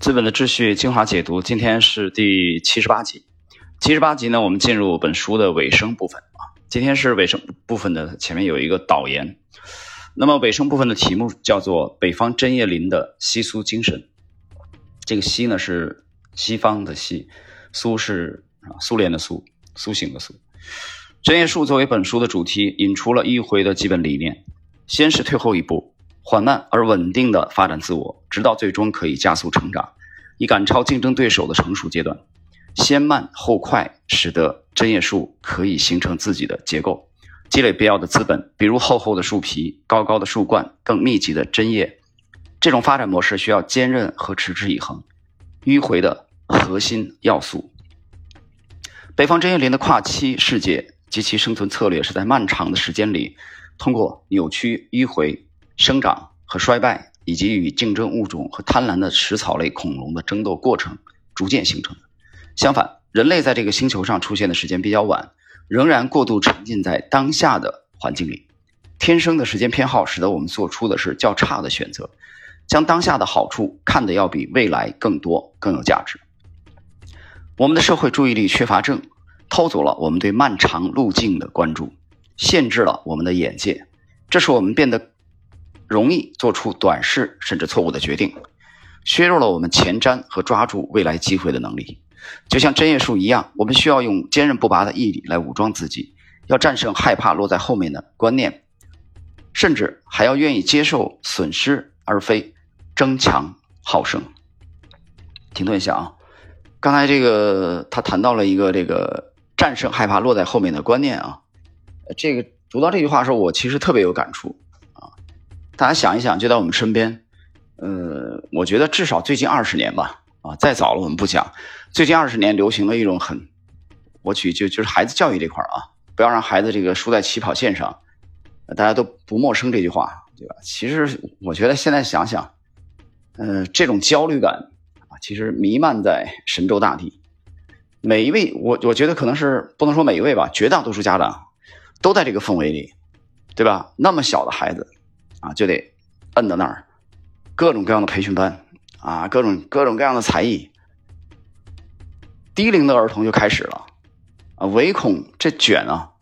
资本的秩序精华解读，今天是第七十八集。七十八集呢，我们进入本书的尾声部分啊。今天是尾声部分的前面有一个导言。那么尾声部分的题目叫做《北方针叶林的西苏精神》。这个西呢是西方的西，苏是苏联的苏，苏醒的苏。针叶树作为本书的主题，引出了迂回的基本理念：先是退后一步。缓慢而稳定的发展自我，直到最终可以加速成长，以赶超竞争对手的成熟阶段。先慢后快，使得针叶树可以形成自己的结构，积累必要的资本，比如厚厚的树皮、高高的树冠、更密集的针叶。这种发展模式需要坚韧和持之以恒。迂回的核心要素。北方针叶林的跨期世界及其生存策略是在漫长的时间里，通过扭曲、迂回。生长和衰败，以及与竞争物种和贪婪的食草类恐龙的争斗过程逐渐形成的。相反，人类在这个星球上出现的时间比较晚，仍然过度沉浸在当下的环境里。天生的时间偏好使得我们做出的是较差的选择，将当下的好处看得要比未来更多、更有价值。我们的社会注意力缺乏症，偷走了我们对漫长路径的关注，限制了我们的眼界，这使我们变得。容易做出短视甚至错误的决定，削弱了我们前瞻和抓住未来机会的能力。就像针叶树一样，我们需要用坚韧不拔的毅力来武装自己，要战胜害怕落在后面的观念，甚至还要愿意接受损失，而非争强好胜。停顿一下啊，刚才这个他谈到了一个这个战胜害怕落在后面的观念啊，这个读到这句话的时候，我其实特别有感触。大家想一想，就在我们身边，呃，我觉得至少最近二十年吧，啊，再早了我们不讲。最近二十年流行了一种很，我举就就是孩子教育这块啊，不要让孩子这个输在起跑线上，大家都不陌生这句话，对吧？其实我觉得现在想想，呃，这种焦虑感啊，其实弥漫在神州大地。每一位，我我觉得可能是不能说每一位吧，绝大多数家长都在这个氛围里，对吧？那么小的孩子。啊，就得摁到那儿，各种各样的培训班啊，各种各种各样的才艺，低龄的儿童就开始了啊，唯恐这卷啊，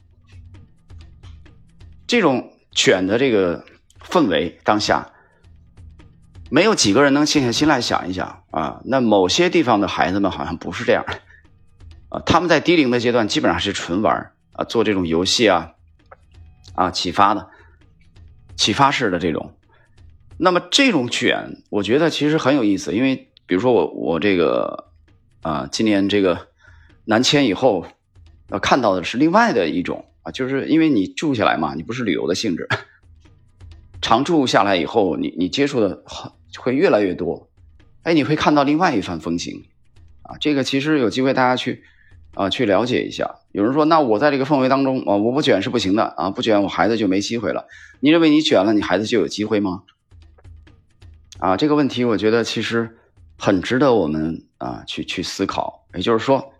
这种卷的这个氛围当下，没有几个人能静下心来想一想啊，那某些地方的孩子们好像不是这样啊，他们在低龄的阶段基本上是纯玩啊，做这种游戏啊啊启发的。启发式的这种，那么这种卷，我觉得其实很有意思，因为比如说我我这个啊，今年这个南迁以后，呃，看到的是另外的一种啊，就是因为你住下来嘛，你不是旅游的性质，常住下来以后，你你接触的会越来越多，哎，你会看到另外一番风情啊，这个其实有机会大家去。啊，去了解一下。有人说，那我在这个氛围当中啊，我不卷是不行的啊，不卷我孩子就没机会了。你认为你卷了，你孩子就有机会吗？啊，这个问题我觉得其实很值得我们啊去去思考。也就是说，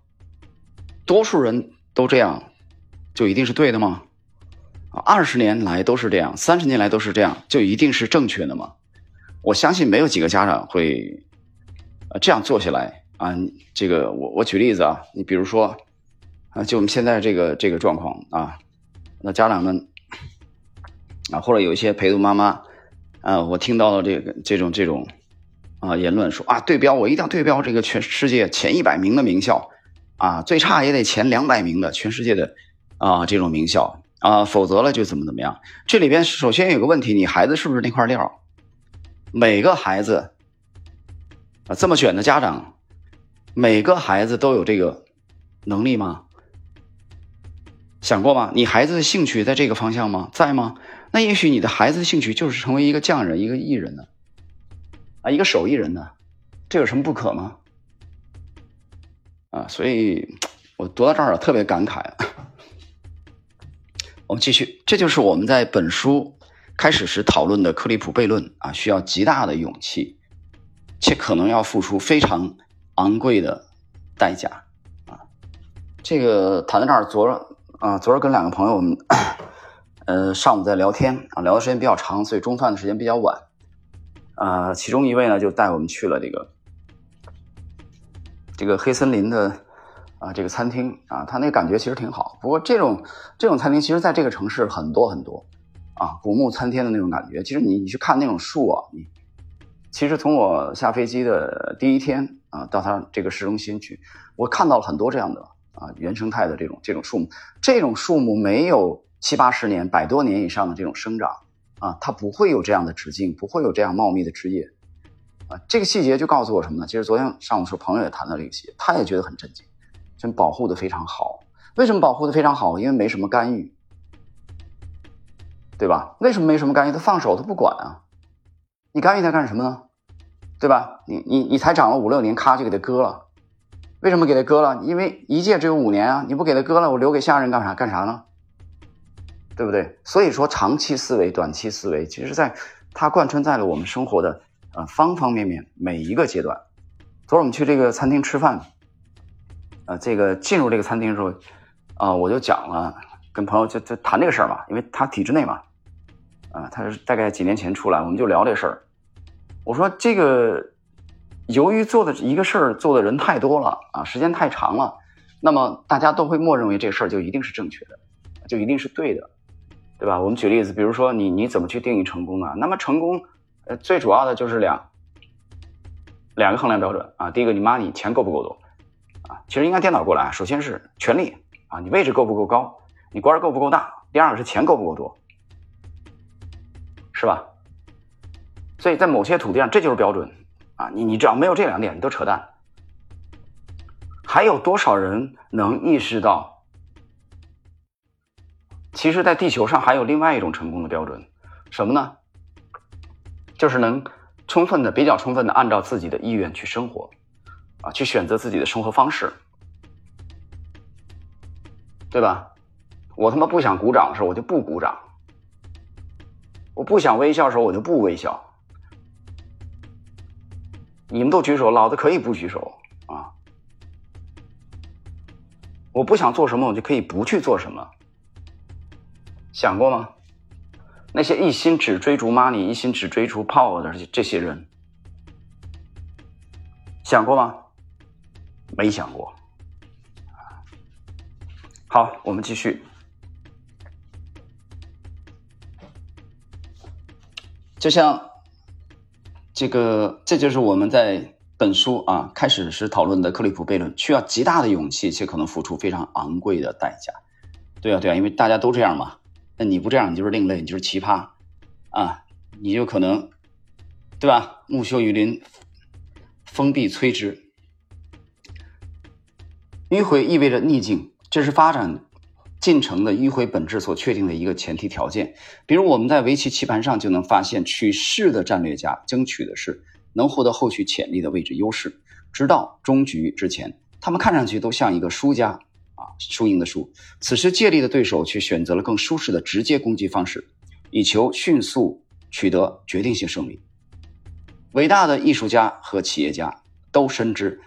多数人都这样，就一定是对的吗？啊，二十年来都是这样，三十年来都是这样，就一定是正确的吗？我相信没有几个家长会啊这样做下来。啊，这个我我举例子啊，你比如说啊，就我们现在这个这个状况啊，那家长们啊，或者有一些陪读妈妈啊，我听到了这个这种这种啊言论说啊，对标我一定要对标这个全世界前一百名的名校啊，最差也得前两百名的全世界的啊这种名校啊，否则了就怎么怎么样。这里边首先有个问题，你孩子是不是那块料？每个孩子啊这么卷的家长。每个孩子都有这个能力吗？想过吗？你孩子的兴趣在这个方向吗？在吗？那也许你的孩子的兴趣就是成为一个匠人、一个艺人呢，啊，一个手艺人呢，这有什么不可吗？啊，所以我读到这儿特别感慨。我们继续，这就是我们在本书开始时讨论的克利普悖论啊，需要极大的勇气，且可能要付出非常。昂贵的代价啊！这个谈到这儿，昨儿啊，昨儿跟两个朋友，我们呃上午在聊天啊，聊的时间比较长，所以中饭的时间比较晚啊。其中一位呢，就带我们去了这个这个黑森林的啊这个餐厅啊，他那感觉其实挺好。不过这种这种餐厅，其实在这个城市很多很多啊，古木参天的那种感觉。其实你你去看那种树啊，你其实从我下飞机的第一天啊，到它这个市中心去，我看到了很多这样的啊原生态的这种这种树木。这种树木没有七八十年、百多年以上的这种生长啊，它不会有这样的直径，不会有这样茂密的枝叶。啊，这个细节就告诉我什么呢？其实昨天上午时候朋友也谈到这个细节，他也觉得很震惊，真保护的非常好。为什么保护的非常好？因为没什么干预，对吧？为什么没什么干预？他放手，他不管啊。你干预他干什么呢？对吧？你你你才长了五六年，咔就给他割了。为什么给他割了？因为一届只有五年啊，你不给他割了，我留给下人干啥？干啥呢？对不对？所以说，长期思维、短期思维，其实在它贯穿在了我们生活的。呃，方方面面每一个阶段。昨儿我们去这个餐厅吃饭，呃，这个进入这个餐厅的时候，啊，我就讲了，跟朋友就就谈这个事儿嘛，因为他体制内嘛，啊，他是大概几年前出来，我们就聊这事儿。我说这个由于做的一个事儿做的人太多了啊，时间太长了，那么大家都会默认为这事儿就一定是正确的，就一定是对的，对吧？我们举例子，比如说你你怎么去定义成功呢？那么成功。呃，最主要的就是两两个衡量标准啊。第一个，你 money 钱够不够多啊？其实应该颠倒过来，首先是权力啊，你位置够不够高，你官够不够大。第二个是钱够不够多，是吧？所以在某些土地上，这就是标准啊。你你只要没有这两点，你都扯淡。还有多少人能意识到，其实，在地球上还有另外一种成功的标准，什么呢？就是能充分的、比较充分的按照自己的意愿去生活，啊，去选择自己的生活方式，对吧？我他妈不想鼓掌的时候，我就不鼓掌；我不想微笑的时候，我就不微笑。你们都举手，老子可以不举手啊！我不想做什么，我就可以不去做什么。想过吗？那些一心只追逐 money、一心只追逐 power 的这些人，想过吗？没想过。好，我们继续。就像这个，这就是我们在本书啊开始时讨论的克利普悖论，需要极大的勇气，且可能付出非常昂贵的代价。对啊，对啊，因为大家都这样嘛。那你不这样，你就是另类，你就是奇葩，啊，你就可能，对吧？木秀于林，风必摧之。迂回意味着逆境，这是发展进程的迂回本质所确定的一个前提条件。比如我们在围棋棋盘上就能发现，取势的战略家争取的是能获得后续潜力的位置优势，直到终局之前，他们看上去都像一个输家。啊，输赢的输。此时借力的对手却选择了更舒适的直接攻击方式，以求迅速取得决定性胜利。伟大的艺术家和企业家都深知，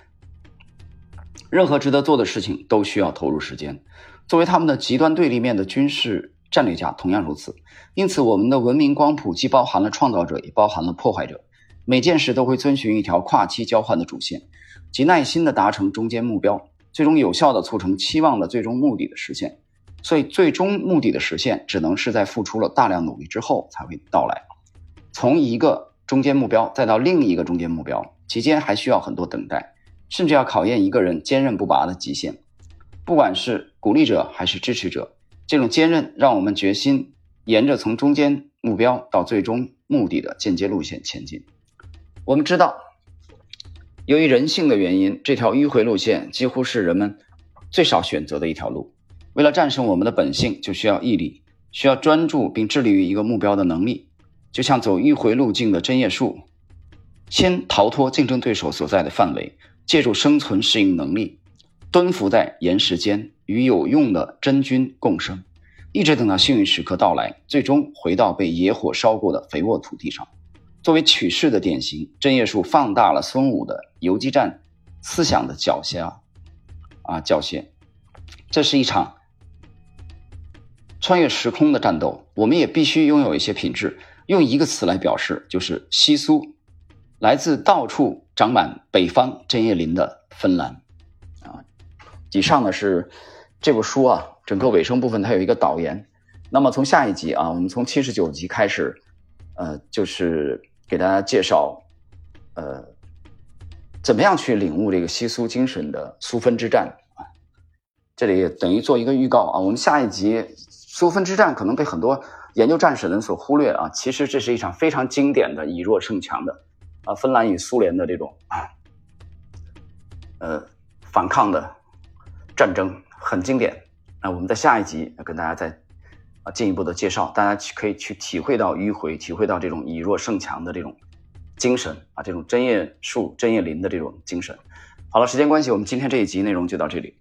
任何值得做的事情都需要投入时间。作为他们的极端对立面的军事战略家同样如此。因此，我们的文明光谱既包含了创造者，也包含了破坏者。每件事都会遵循一条跨期交换的主线，即耐心的达成中间目标。最终有效的促成期望的最终目的的实现，所以最终目的的实现只能是在付出了大量努力之后才会到来。从一个中间目标再到另一个中间目标，期间还需要很多等待，甚至要考验一个人坚韧不拔的极限。不管是鼓励者还是支持者，这种坚韧让我们决心沿着从中间目标到最终目的的间接路线前进。我们知道。由于人性的原因，这条迂回路线几乎是人们最少选择的一条路。为了战胜我们的本性，就需要毅力，需要专注并致力于一个目标的能力。就像走迂回路径的针叶树，先逃脱竞争对手所在的范围，借助生存适应能力，蹲伏在岩石间，与有用的真菌共生，一直等到幸运时刻到来，最终回到被野火烧过的肥沃土地上。作为取势的典型，针叶树放大了孙武的游击战思想的狡黠啊狡黠。这是一场穿越时空的战斗，我们也必须拥有一些品质。用一个词来表示，就是稀疏来自到处长满北方针叶林的芬兰。以上呢是这部书啊，整个尾声部分它有一个导言。那么从下一集啊，我们从七十九集开始，呃，就是给大家介绍，呃，怎么样去领悟这个西苏精神的苏芬之战啊。这里等于做一个预告啊，我们下一集苏芬之战可能被很多研究战史的人所忽略啊，其实这是一场非常经典的以弱胜强的啊，芬兰与苏联的这种啊，呃，反抗的战争很经典。那我们在下一集跟大家再。啊，进一步的介绍，大家可以去体会到迂回，体会到这种以弱胜强的这种精神啊，这种针叶树、针叶林的这种精神。好了，时间关系，我们今天这一集内容就到这里。